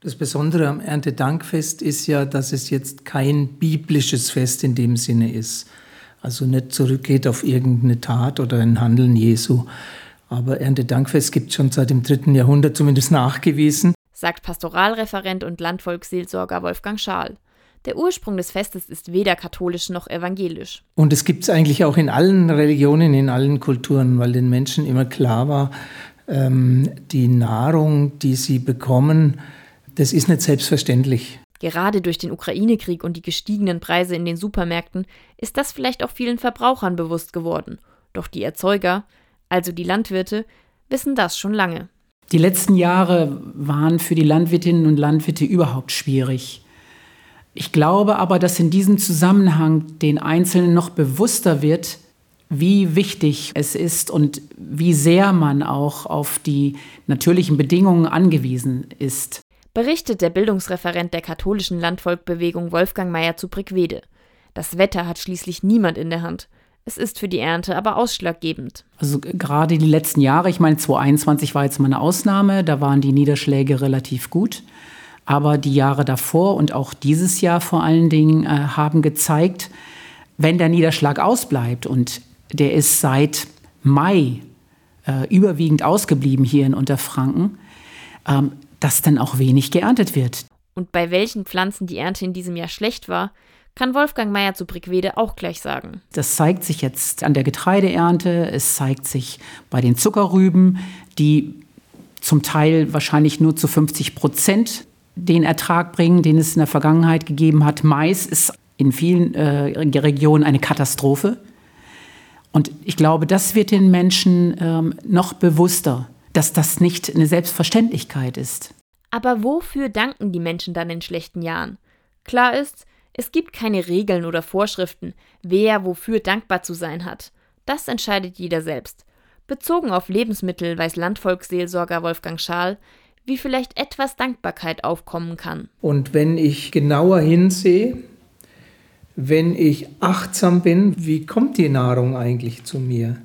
Das Besondere am Erntedankfest ist ja, dass es jetzt kein biblisches Fest in dem Sinne ist. Also nicht zurückgeht auf irgendeine Tat oder ein Handeln Jesu. Aber Erntedankfest gibt es schon seit dem dritten Jahrhundert zumindest nachgewiesen. Sagt Pastoralreferent und Landvolksseelsorger Wolfgang Schaal. Der Ursprung des Festes ist weder katholisch noch evangelisch. Und es gibt es eigentlich auch in allen Religionen, in allen Kulturen, weil den Menschen immer klar war, ähm, die Nahrung, die sie bekommen, das ist nicht selbstverständlich. Gerade durch den Ukraine-Krieg und die gestiegenen Preise in den Supermärkten ist das vielleicht auch vielen Verbrauchern bewusst geworden. Doch die Erzeuger, also die Landwirte, wissen das schon lange. Die letzten Jahre waren für die Landwirtinnen und Landwirte überhaupt schwierig. Ich glaube aber, dass in diesem Zusammenhang den Einzelnen noch bewusster wird, wie wichtig es ist und wie sehr man auch auf die natürlichen Bedingungen angewiesen ist berichtet der Bildungsreferent der katholischen Landvolkbewegung Wolfgang Meyer zu Brickwede. Das Wetter hat schließlich niemand in der Hand. Es ist für die Ernte aber ausschlaggebend. Also gerade die letzten Jahre, ich meine 2021 war jetzt mal eine Ausnahme, da waren die Niederschläge relativ gut. Aber die Jahre davor und auch dieses Jahr vor allen Dingen äh, haben gezeigt, wenn der Niederschlag ausbleibt und der ist seit Mai äh, überwiegend ausgeblieben hier in Unterfranken, ähm, dass dann auch wenig geerntet wird. Und bei welchen Pflanzen die Ernte in diesem Jahr schlecht war, kann Wolfgang Meyer zu Brickwede auch gleich sagen. Das zeigt sich jetzt an der Getreideernte, es zeigt sich bei den Zuckerrüben, die zum Teil wahrscheinlich nur zu 50 Prozent den Ertrag bringen, den es in der Vergangenheit gegeben hat. Mais ist in vielen äh, Regionen eine Katastrophe. Und ich glaube, das wird den Menschen ähm, noch bewusster, dass das nicht eine Selbstverständlichkeit ist. Aber wofür danken die Menschen dann in schlechten Jahren? Klar ist, es gibt keine Regeln oder Vorschriften, wer wofür dankbar zu sein hat. Das entscheidet jeder selbst. Bezogen auf Lebensmittel weiß Landvolksseelsorger Wolfgang Schaal, wie vielleicht etwas Dankbarkeit aufkommen kann. Und wenn ich genauer hinsehe, wenn ich achtsam bin, wie kommt die Nahrung eigentlich zu mir,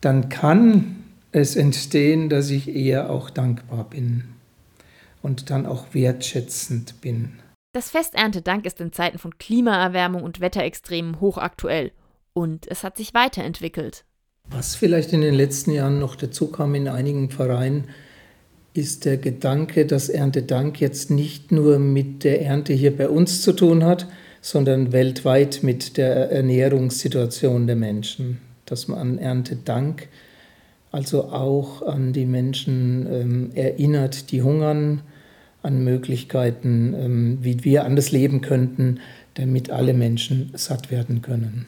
dann kann es entstehen, dass ich eher auch dankbar bin und dann auch wertschätzend bin. Das Fest Erntedank ist in Zeiten von Klimaerwärmung und Wetterextremen hochaktuell und es hat sich weiterentwickelt. Was vielleicht in den letzten Jahren noch dazu kam in einigen Vereinen, ist der Gedanke, dass Erntedank jetzt nicht nur mit der Ernte hier bei uns zu tun hat, sondern weltweit mit der Ernährungssituation der Menschen. Dass man an Erntedank also auch an die Menschen ähm, erinnert, die hungern, an Möglichkeiten, ähm, wie wir anders leben könnten, damit alle Menschen satt werden können.